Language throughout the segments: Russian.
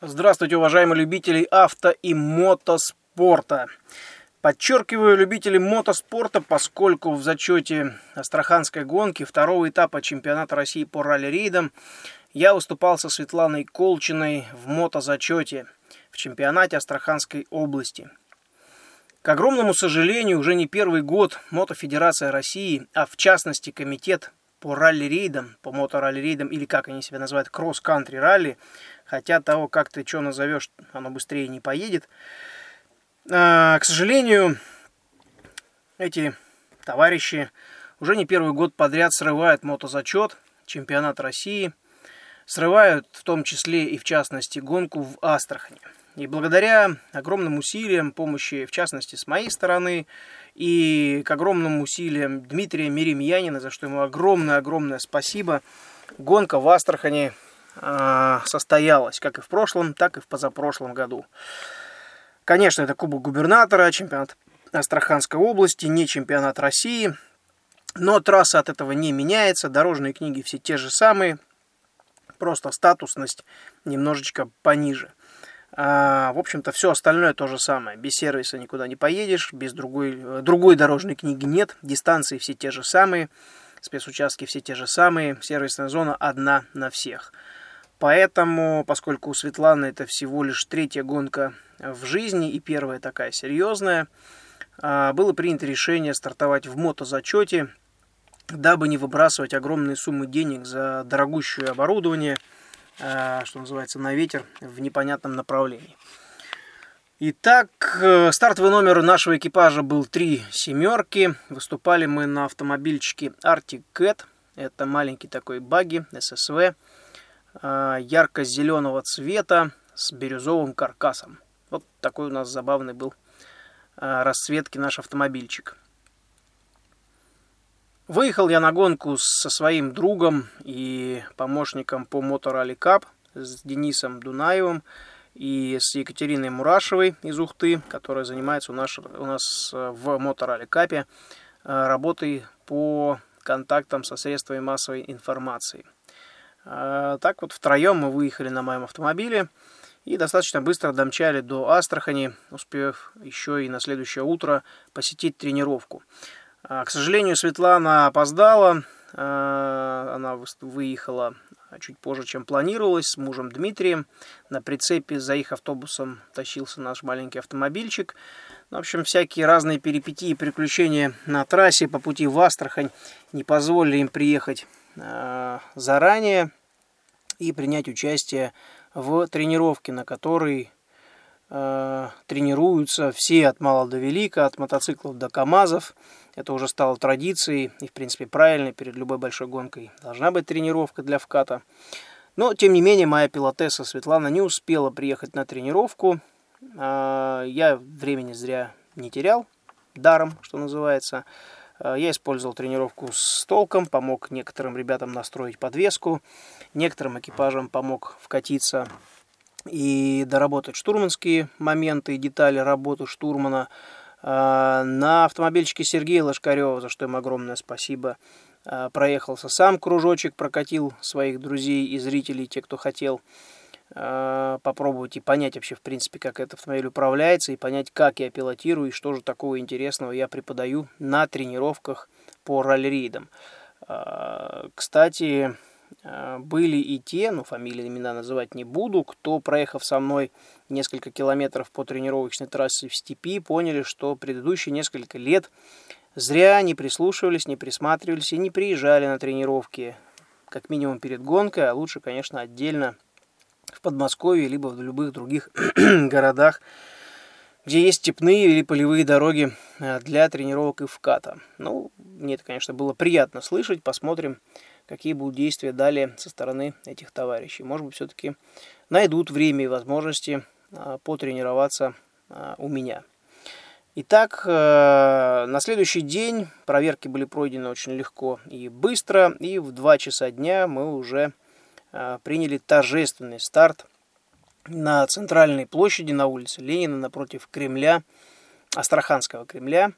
Здравствуйте, уважаемые любители авто и мотоспорта. Подчеркиваю любители мотоспорта, поскольку в зачете Астраханской гонки второго этапа чемпионата России по ралли-рейдам я выступал со Светланой Колчиной в мотозачете в чемпионате Астраханской области. К огромному сожалению, уже не первый год Мотофедерация России, а в частности комитет по ралли-рейдам, по мото-ралли-рейдам, или как они себя называют, кросс-кантри ралли, хотя того, как ты что назовешь, оно быстрее не поедет. А, к сожалению, эти товарищи уже не первый год подряд срывают мотозачет, чемпионат России, срывают в том числе и в частности гонку в Астрахани. И благодаря огромным усилиям, помощи, в частности, с моей стороны, и к огромным усилиям Дмитрия Миремьянина, за что ему огромное-огромное спасибо, гонка в Астрахани э, состоялась, как и в прошлом, так и в позапрошлом году. Конечно, это Кубок губернатора, чемпионат Астраханской области, не чемпионат России, но трасса от этого не меняется, дорожные книги все те же самые, просто статусность немножечко пониже. А, в общем-то, все остальное то же самое. Без сервиса никуда не поедешь, без другой, э, другой дорожной книги нет. Дистанции все те же самые, спецучастки все те же самые, сервисная зона одна на всех. Поэтому, поскольку у Светланы это всего лишь третья гонка в жизни и первая такая серьезная, а, было принято решение стартовать в мотозачете, дабы не выбрасывать огромные суммы денег за дорогущее оборудование – что называется, на ветер в непонятном направлении. Итак, э, стартовый номер нашего экипажа был три семерки. Выступали мы на автомобильчике Arctic Cat. Это маленький такой баги, ССВ, э, ярко-зеленого цвета с бирюзовым каркасом. Вот такой у нас забавный был расцветки наш автомобильчик. Выехал я на гонку со своим другом и помощником по Моторали Кап, с Денисом Дунаевым и с Екатериной Мурашевой из Ухты, которая занимается у нас, у нас э, в Моторали Капе э, работой по контактам со средствами массовой информации. Э, так вот, втроем мы выехали на моем автомобиле и достаточно быстро домчали до Астрахани, успев еще и на следующее утро посетить тренировку. А, к сожалению, Светлана опоздала. А, она выехала чуть позже, чем планировалось, с мужем Дмитрием. На прицепе за их автобусом тащился наш маленький автомобильчик. В общем, всякие разные перипетии и приключения на трассе по пути в Астрахань не позволили им приехать а, заранее и принять участие в тренировке, на которой тренируются все от мала до велика, от мотоциклов до КАМАЗов. Это уже стало традицией и, в принципе, правильной перед любой большой гонкой. Должна быть тренировка для вката. Но, тем не менее, моя пилотесса Светлана не успела приехать на тренировку. А, я времени зря не терял, даром, что называется. А, я использовал тренировку с толком, помог некоторым ребятам настроить подвеску, некоторым экипажам помог вкатиться и доработать штурманские моменты и детали работы штурмана – на автомобильчике Сергея Лошкарева, за что ему огромное спасибо, а, проехался сам кружочек, прокатил своих друзей и зрителей, те, кто хотел а, попробовать и понять вообще, в принципе, как этот автомобиль управляется, и понять, как я пилотирую, и что же такого интересного я преподаю на тренировках по ралли-рейдам. Кстати, были и те, ну фамилии имена называть не буду, кто, проехав со мной несколько километров по тренировочной трассе в степи, поняли, что предыдущие несколько лет зря не прислушивались, не присматривались и не приезжали на тренировки, как минимум перед гонкой, а лучше, конечно, отдельно в Подмосковье, либо в любых других городах, где есть степные или полевые дороги э, для тренировок и вката. Ну, мне это, конечно, было приятно слышать, посмотрим, какие будут действия далее со стороны этих товарищей. Может быть, все-таки найдут время и возможности потренироваться а, у меня. Итак, э, на следующий день проверки были пройдены очень легко и быстро, и в 2 часа дня мы уже а, приняли торжественный старт на центральной площади на улице Ленина напротив Кремля, Астраханского Кремля,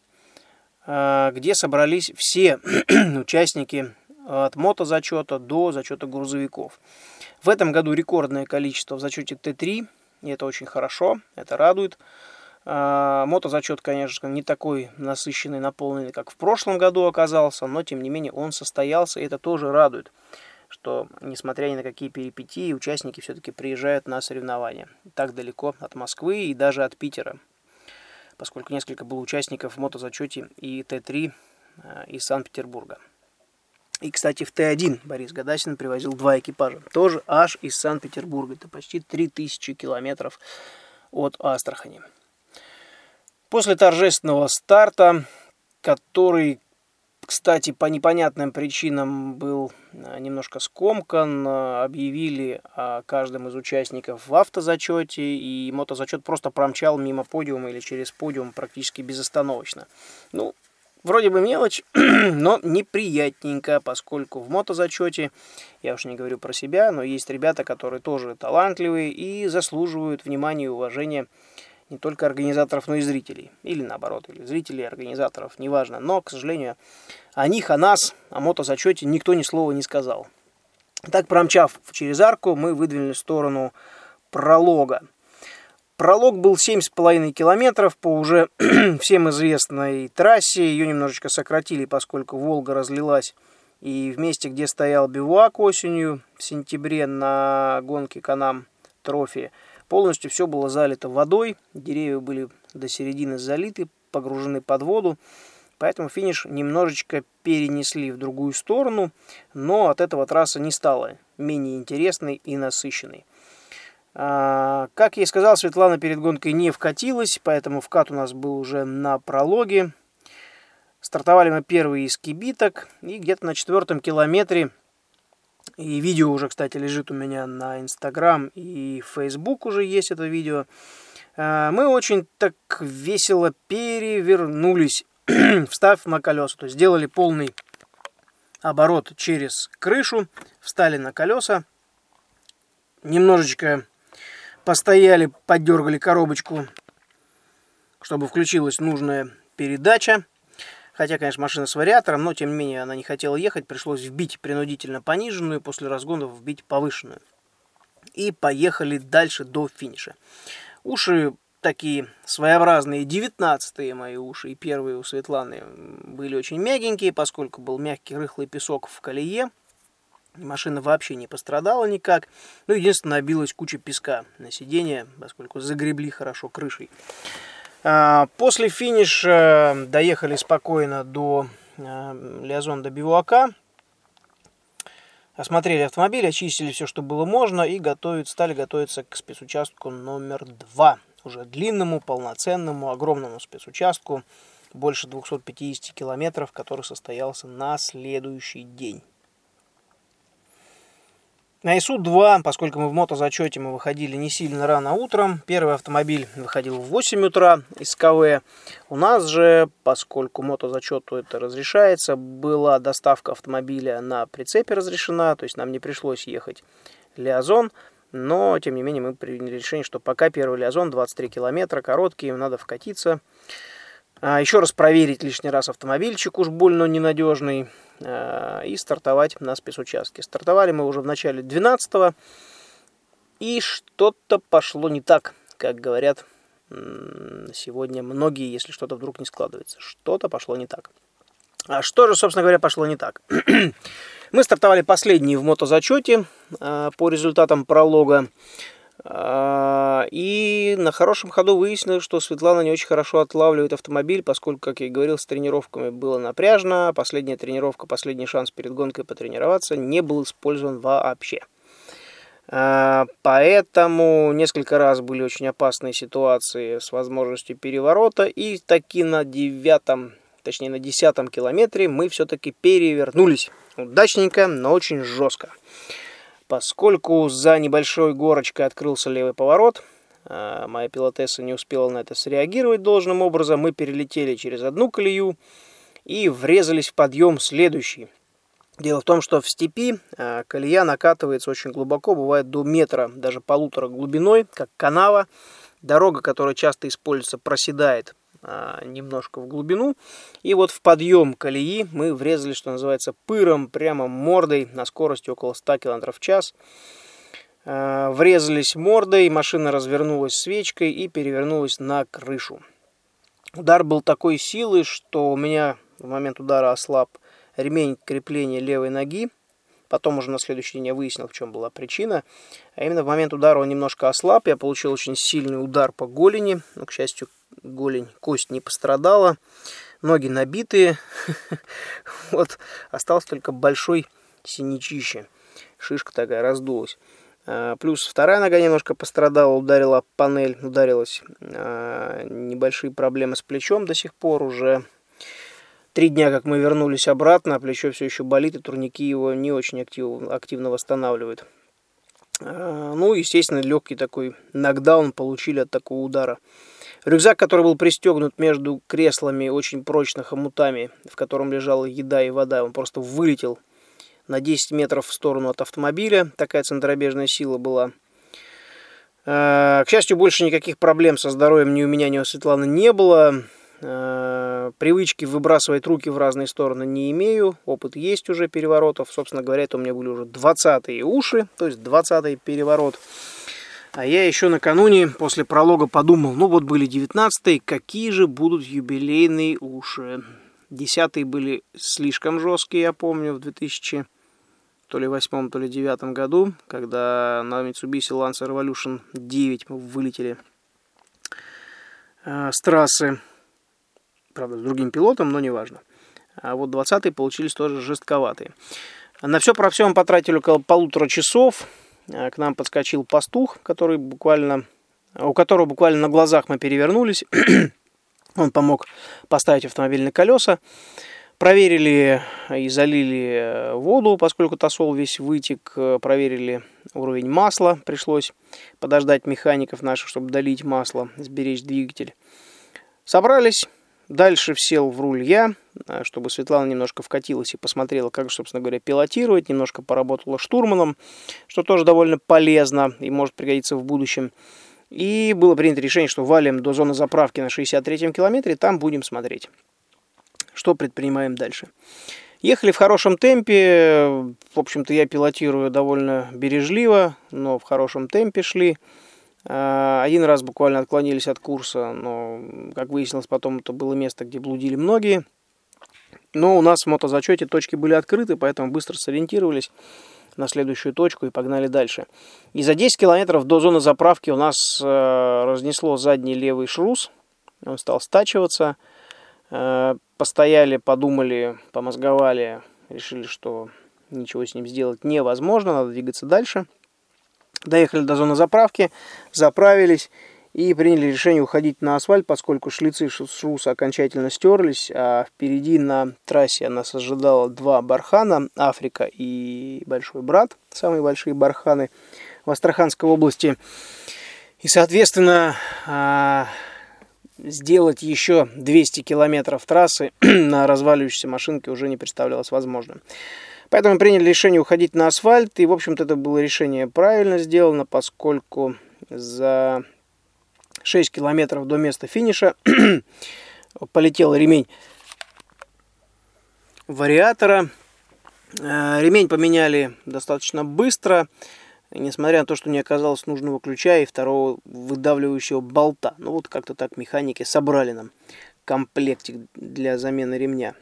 где собрались все участники от мотозачета до зачета грузовиков. В этом году рекордное количество в зачете Т3, и это очень хорошо, это радует. А, мотозачет, конечно, не такой насыщенный, наполненный, как в прошлом году оказался, но тем не менее он состоялся, и это тоже радует, что, несмотря ни на какие перипетии, участники все-таки приезжают на соревнования. Так далеко от Москвы и даже от Питера, поскольку несколько было участников в мотозачете и Т3 а, из Санкт-Петербурга. И, кстати, в Т1 Борис Гадасин привозил два экипажа, тоже аж из Санкт-Петербурга. Это почти 3000 километров от Астрахани. После торжественного старта, который, кстати, по непонятным причинам был э, немножко скомкан, э, объявили о каждом из участников в автозачете, и мотозачет просто промчал мимо подиума или через подиум практически безостановочно. Ну, Вроде бы мелочь, но неприятненько, поскольку в мотозачете, я уж не говорю про себя, но есть ребята, которые тоже талантливые и заслуживают внимания и уважения не только организаторов, но и зрителей. Или наоборот, или зрителей, организаторов, неважно. Но, к сожалению, о них, о нас, о мотозачете никто ни слова не сказал. Так, промчав через арку, мы выдвинули в сторону пролога. Пролог был 7,5 километров по уже всем известной трассе. Ее немножечко сократили, поскольку Волга разлилась. И в месте, где стоял бивуак осенью, в сентябре на гонке Канам Трофи, Полностью все было залито водой, деревья были до середины залиты, погружены под воду, поэтому финиш немножечко перенесли в другую сторону, но от этого трасса не стала менее интересной и насыщенной. А, как я и сказал, Светлана перед гонкой не вкатилась, поэтому вкат у нас был уже на прологе. Стартовали мы первые из кибиток, и где-то на четвертом километре и видео уже, кстати, лежит у меня на Инстаграм и Фейсбук уже есть это видео. А, мы очень так весело перевернулись, встав на колеса. То есть сделали полный оборот через крышу, встали на колеса, немножечко постояли, поддергали коробочку, чтобы включилась нужная передача. Хотя, конечно, машина с вариатором, но тем не менее она не хотела ехать, пришлось вбить принудительно пониженную, после разгонов вбить повышенную. И поехали дальше до финиша. Уши такие своеобразные, 19 мои уши и первые у Светланы были очень мягенькие, поскольку был мягкий рыхлый песок в колее. Машина вообще не пострадала никак. Ну, единственное, набилась куча песка на сиденье, поскольку загребли хорошо крышей. А, после финиша доехали спокойно до а, Лиазон до Бивуака. Осмотрели автомобиль, очистили все, что было можно, и готовят, стали готовиться к спецучастку номер два. Уже длинному, полноценному, огромному спецучастку, больше 250 километров, который состоялся на следующий день. На ИСУ-2, поскольку мы в мотозачете, мы выходили не сильно рано утром. Первый автомобиль выходил в 8 утра из КВ. У нас же, поскольку мотозачету это разрешается, была доставка автомобиля на прицепе разрешена, то есть нам не пришлось ехать Лиазон. Но, тем не менее, мы приняли решение, что пока первый Лиазон 23 километра, короткий, им надо вкатиться. А еще раз проверить лишний раз автомобильчик, уж больно ненадежный. Э, и стартовать на спецучастке. Стартовали мы уже в начале 12 и что-то пошло не так, как говорят сегодня многие, если что-то вдруг не складывается. Что-то пошло не так. А что же, собственно говоря, пошло не так? мы стартовали последние в мотозачете э, по результатам пролога. А, и на хорошем ходу выяснилось, что Светлана не очень хорошо отлавливает автомобиль, поскольку, как я и говорил, с тренировками было напряжно. Последняя тренировка, последний шанс перед гонкой потренироваться не был использован вообще. А, поэтому несколько раз были очень опасные ситуации с возможностью переворота. И таки на девятом, точнее на десятом километре мы все-таки перевернулись. Удачненько, но очень жестко. Поскольку за небольшой горочкой открылся левый поворот, а, моя пилотесса не успела на это среагировать должным образом, мы перелетели через одну колею и врезались в подъем следующий. Дело в том, что в степи а, колея накатывается очень глубоко, бывает до метра, даже полутора глубиной, как канава. Дорога, которая часто используется, проседает немножко в глубину. И вот в подъем колеи мы врезали, что называется, пыром, прямо мордой на скорости около 100 км в час. А, врезались мордой, машина развернулась свечкой и перевернулась на крышу. Удар был такой силы, что у меня в момент удара ослаб ремень крепления левой ноги. Потом уже на следующий день я выяснил, в чем была причина. А именно в момент удара он немножко ослаб. Я получил очень сильный удар по голени. Но, к счастью, голень, кость не пострадала. Ноги набитые. Вот осталось только большой синячище. Шишка такая раздулась. А, плюс вторая нога немножко пострадала, ударила панель, ударилась. А, небольшие проблемы с плечом до сих пор уже Три дня, как мы вернулись обратно, а плечо все еще болит, и турники его не очень актив, активно восстанавливают. А, ну, естественно, легкий такой нокдаун получили от такого удара. Рюкзак, который был пристегнут между креслами очень прочно хомутами, в котором лежала еда и вода, он просто вылетел на 10 метров в сторону от автомобиля. Такая центробежная сила была. А, к счастью, больше никаких проблем со здоровьем ни у меня, ни у Светланы не было. Э, привычки выбрасывать руки в разные стороны не имею. Опыт есть уже переворотов. Собственно говоря, это у меня были уже 20-е уши, то есть 20-й переворот. А я еще накануне после пролога подумал, ну вот были 19-е, какие же будут юбилейные уши. Десятые были слишком жесткие, я помню, в 2000 то ли восьмом, то ли девятом году, когда на Mitsubishi Lancer Revolution 9 мы вылетели э, с трассы правда, с другим пилотом, но неважно. А вот 20-е получились тоже жестковатые. На все про все мы потратили около полутора часов. А, к нам подскочил пастух, который буквально, у которого буквально на глазах мы перевернулись. Он помог поставить автомобиль на колеса. Проверили и залили э, воду, поскольку тосол весь вытек. Проверили уровень масла. Пришлось подождать механиков наших, чтобы долить масло, сберечь двигатель. Собрались, Дальше сел в руль я, а, чтобы Светлана немножко вкатилась и посмотрела, как, собственно говоря, пилотировать. Немножко поработала штурманом, что тоже довольно полезно и может пригодиться в будущем. И было принято решение, что валим до зоны заправки на 63-м километре, там будем смотреть, что предпринимаем дальше. Ехали в хорошем темпе, в общем-то я пилотирую довольно бережливо, но в хорошем темпе шли. А, один раз буквально отклонились от курса, но, как выяснилось потом, это было место, где блудили многие. Но у нас в мотозачете точки были открыты, поэтому быстро сориентировались на следующую точку и погнали дальше. И за 10 километров до зоны заправки у нас э, разнесло задний левый шрус. Он стал стачиваться. Э, постояли, подумали, помозговали, решили, что ничего с ним сделать невозможно, надо двигаться дальше – Доехали до зоны заправки, заправились и приняли решение уходить на асфальт, поскольку шлицы шруса окончательно стерлись, а впереди на трассе нас ожидало два бархана, Африка и Большой Брат, самые большие барханы в Астраханской области. И, соответственно, а, сделать еще 200 километров трассы на разваливающейся машинке уже не представлялось возможным. Поэтому приняли решение уходить на асфальт. И, в общем-то, это было решение правильно сделано, поскольку за 6 километров до места финиша полетел ремень вариатора. Э, ремень поменяли достаточно быстро, несмотря на то, что не оказалось нужного ключа и второго выдавливающего болта. Ну вот как-то так механики собрали нам комплектик для замены ремня.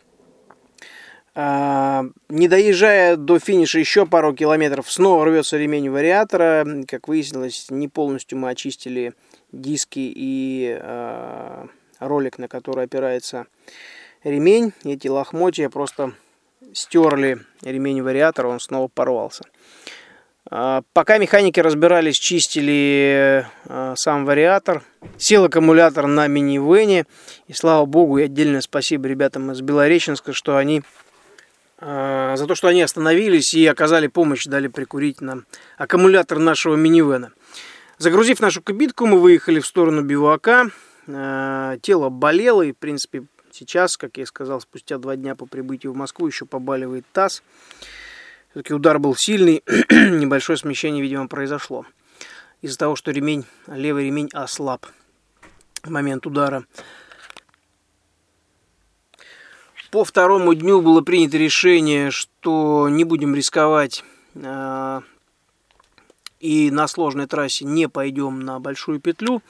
А, не доезжая до финиша еще пару километров, снова рвется ремень вариатора. Как выяснилось, не полностью мы очистили диски и э, ролик, на который опирается ремень. Эти лохмотья просто стерли ремень вариатора, он снова порвался. А, пока механики разбирались, чистили сам вариатор, сел аккумулятор на минивене. И слава богу, и отдельное спасибо ребятам из Белореченска, что они а, за то, что они остановились и оказали помощь, дали прикурить нам аккумулятор нашего минивэна. Загрузив нашу кабитку, мы выехали в сторону бивака. А, тело болело и, в принципе, сейчас, как я сказал, спустя два дня по прибытию в Москву еще побаливает таз. Все-таки удар был сильный, небольшое смещение, видимо, произошло. Из-за того, что ремень, левый ремень ослаб в момент удара. По второму дню было принято решение, что не будем рисковать э, и на сложной трассе не пойдем на большую петлю.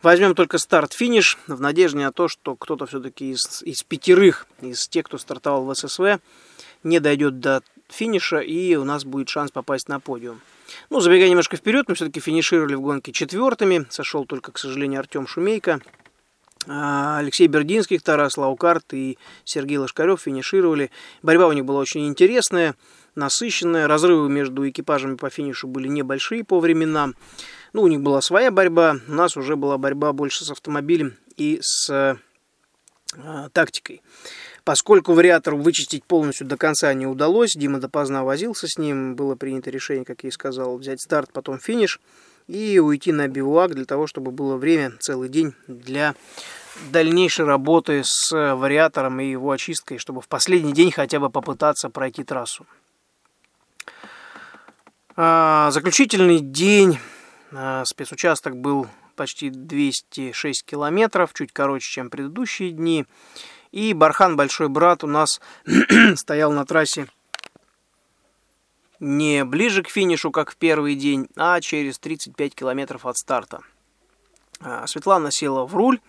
Возьмем только старт-финиш в надежде на то, что кто-то все-таки из, из пятерых, из тех, кто стартовал в SSV, не дойдет до финиша, и у нас будет шанс попасть на подиум. Ну, забегая немножко вперед, мы все-таки финишировали в гонке четвертыми. Сошел только, к сожалению, Артем Шумейко. А, Алексей Бердинский, Тарас Лаукарт и Сергей Лошкарев финишировали. Борьба у них была очень интересная, насыщенная. Разрывы между экипажами по финишу были небольшие по временам. Ну, у них была своя борьба, у нас уже была борьба больше с автомобилем и с э, тактикой. Поскольку вариатор вычистить полностью до конца не удалось, Дима допоздна возился с ним, было принято решение, как я и сказал, взять старт, потом финиш и уйти на бивуак для того, чтобы было время целый день для дальнейшей работы с вариатором и его очисткой, чтобы в последний день хотя бы попытаться пройти трассу. А, заключительный день. А, спецучасток был почти 206 километров, чуть короче, чем предыдущие дни. И Бархан, большой брат, у нас стоял на трассе не ближе к финишу, как в первый день, а через 35 километров от старта. А, Светлана села в руль.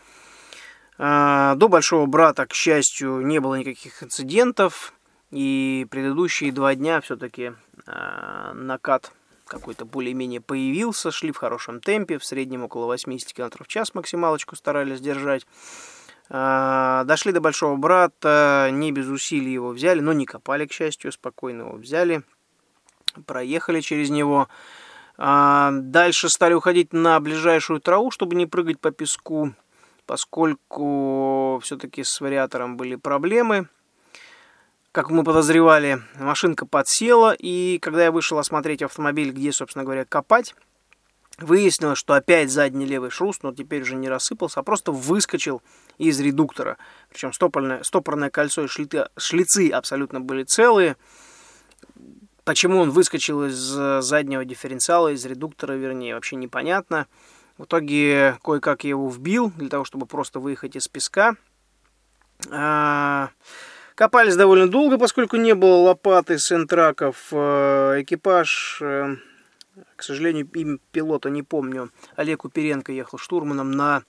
А, до большого брата, к счастью, не было никаких инцидентов. И предыдущие два дня все-таки а, накат какой-то более-менее появился. Шли в хорошем темпе, в среднем около 80 км в час максималочку старались держать. Дошли до Большого Брата, не без усилий его взяли, но не копали, к счастью, спокойно его взяли, проехали через него. А, дальше стали уходить на ближайшую траву, чтобы не прыгать по песку, поскольку все-таки с вариатором были проблемы. Как мы подозревали, машинка подсела, и когда я вышел осмотреть автомобиль, где, собственно говоря, копать, Выяснилось, что опять задний левый шрус, но теперь уже не рассыпался, а просто выскочил из редуктора. Причем стопорное, стопорное кольцо и шлиты, шлицы абсолютно были целые. Почему он выскочил из заднего дифференциала, из редуктора, вернее, вообще непонятно. В итоге кое-как я его вбил, для того, чтобы просто выехать из песка. А, копались довольно долго, поскольку не было лопаты, сентраков. А, экипаж э, к сожалению, имя пилота не помню. Олег Уперенко ехал штурманом на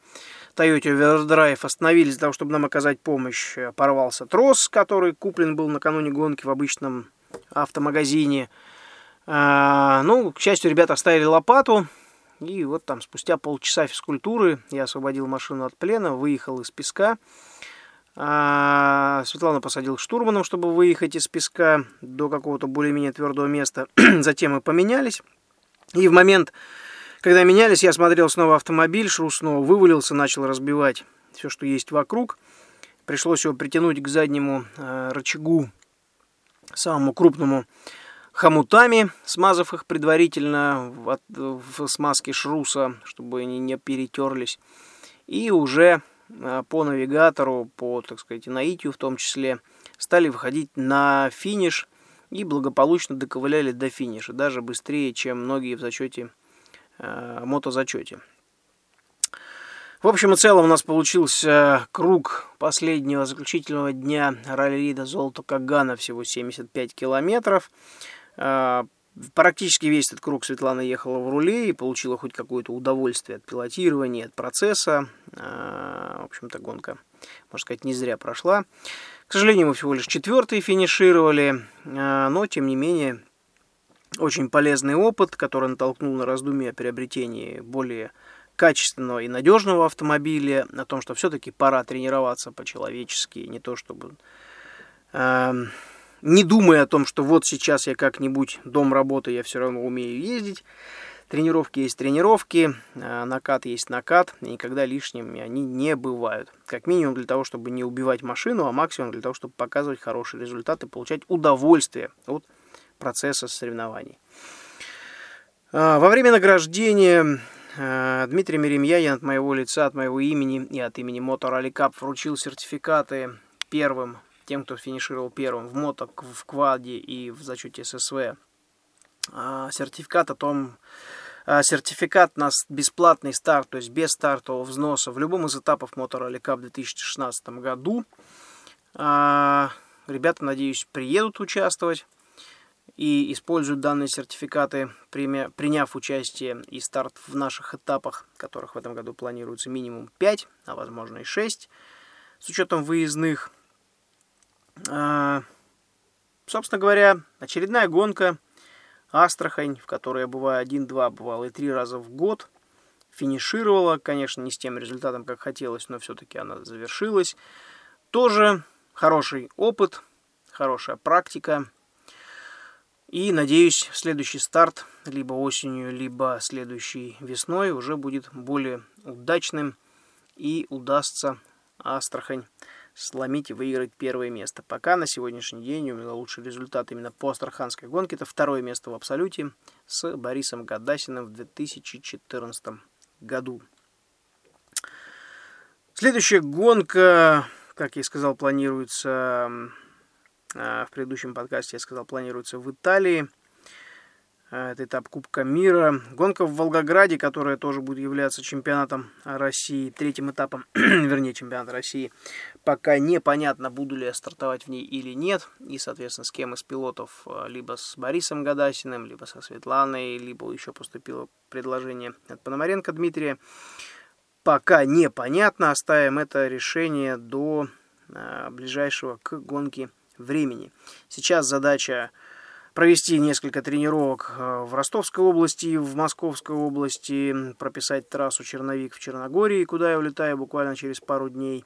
Toyota Overdrive. Остановились для того, чтобы нам оказать помощь. Порвался трос, который куплен был накануне гонки в обычном автомагазине. А, ну, к счастью, ребята оставили лопату. И вот там спустя полчаса физкультуры я освободил машину от плена, выехал из песка. А, Светлана посадил штурманом, чтобы выехать из песка до какого-то более-менее твердого места. Затем мы поменялись. И в момент, когда менялись, я смотрел снова автомобиль, шрус снова вывалился, начал разбивать все, что есть вокруг. Пришлось его притянуть к заднему э, рычагу, самому крупному, хомутами, смазав их предварительно в, в смазке шруса, чтобы они не перетерлись. И уже э, по навигатору, по, так сказать, наитию в том числе, стали выходить на финиш и благополучно доковыляли до финиша, даже быстрее, чем многие в зачете, э, мотозачете. В общем и целом у нас получился круг последнего заключительного дня ралли-рида Золото Кагана, всего 75 километров. Э, практически весь этот круг Светлана ехала в руле и получила хоть какое-то удовольствие от пилотирования, от процесса. Э, в общем-то, гонка, можно сказать, не зря прошла. К сожалению, мы всего лишь четвертые финишировали, а, но, тем не менее, очень полезный опыт, который натолкнул на раздумья о приобретении более качественного и надежного автомобиля, о том, что все-таки пора тренироваться по-человечески, не то чтобы... Э, не думая о том, что вот сейчас я как-нибудь дом работы, я все равно умею ездить, Тренировки есть тренировки, а, накат есть накат, и никогда лишними они не бывают. Как минимум для того, чтобы не убивать машину, а максимум для того, чтобы показывать хорошие результаты, получать удовольствие от процесса соревнований. А, во время награждения Дмитрий Меремьянин от моего лица, от моего имени и от имени Motor Rally Cup вручил сертификаты первым, тем, кто финишировал первым в мото, в кваде и в зачете ССВ. Сертификат о том, а, сертификат на бесплатный старт, то есть без стартового взноса в любом из этапов Motor Rally Cup в 2016 году. А, ребята, надеюсь, приедут участвовать и используют данные сертификаты, приняв участие и старт в наших этапах, которых в этом году планируется минимум 5, а возможно и 6, с учетом выездных. А, собственно говоря, очередная гонка Астрахань, в которой я бываю один-два, бывал и три раза в год. Финишировала, конечно, не с тем результатом, как хотелось, но все-таки она завершилась. Тоже хороший опыт, хорошая практика. И, надеюсь, следующий старт, либо осенью, либо следующей весной, уже будет более удачным и удастся Астрахань сломить и выиграть первое место. Пока на сегодняшний день у меня лучший результат именно по астраханской гонке. Это второе место в абсолюте с Борисом Гадасиным в 2014 году. Следующая гонка, как я и сказал, планируется в предыдущем подкасте, я сказал, планируется в Италии. А, это этап Кубка мира. Гонка в Волгограде, которая тоже будет являться чемпионатом России, третьим этапом, вернее, чемпионата России. Пока непонятно, буду ли я стартовать в ней или нет. И, соответственно, с кем из пилотов, а, либо с Борисом Гадасиным, либо со Светланой, либо еще поступило предложение от Пономаренко Дмитрия. Пока непонятно, оставим это решение до а, ближайшего к гонке времени. Сейчас задача провести несколько тренировок э, в Ростовской области, в Московской области, прописать трассу Черновик в Черногории, куда я улетаю буквально через пару дней,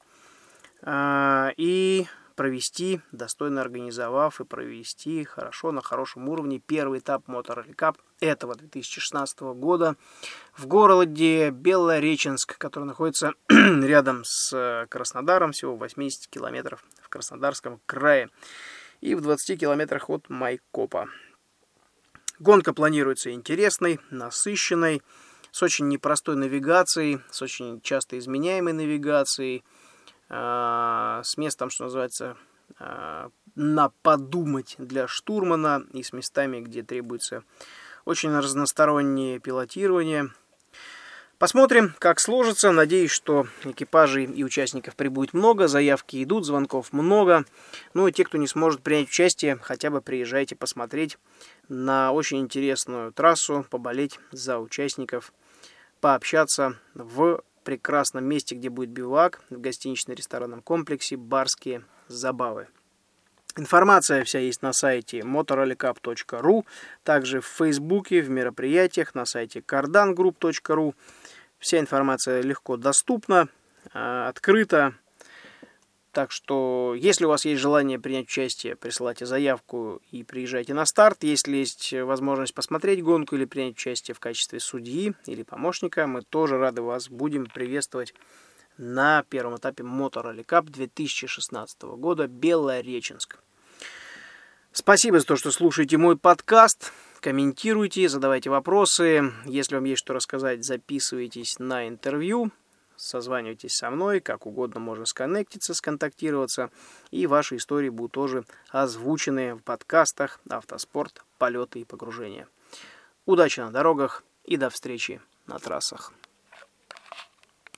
а, и провести, достойно организовав и провести хорошо, на хорошем уровне первый этап Motor Rally Cup этого 2016 года в городе Белореченск, который находится рядом с Краснодаром, всего 80 километров Краснодарском крае и в 20 километрах от Майкопа. Гонка планируется интересной, насыщенной, с очень непростой навигацией, с очень часто изменяемой навигацией, э, с местом, что называется, э, на подумать для штурмана и с местами, где требуется очень разностороннее пилотирование – Посмотрим, как сложится. Надеюсь, что экипажей и участников прибудет много, заявки идут, звонков много. Ну и те, кто не сможет принять участие, хотя бы приезжайте посмотреть на очень интересную трассу, поболеть за участников, пообщаться в прекрасном месте, где будет бивак, в гостинично-ресторанном комплексе «Барские забавы». Информация вся есть на сайте motorrallycup.ru, также в Фейсбуке, в мероприятиях, на сайте cardangroup.ru. Вся информация легко доступна, а, открыта. Так что, если у вас есть желание принять участие, присылайте заявку и приезжайте на старт. Если есть возможность посмотреть гонку или принять участие в качестве судьи или помощника, мы тоже рады вас будем приветствовать на первом этапе Motor Rally Cup 2016 года Белореченск. Спасибо за то, что слушаете мой подкаст. Комментируйте, задавайте вопросы. Если вам есть что рассказать, записывайтесь на интервью. Созванивайтесь со мной, как угодно можно сконнектиться, сконтактироваться. И ваши истории будут тоже озвучены в подкастах «Автоспорт. Полеты и погружения». Удачи на дорогах и до встречи на трассах.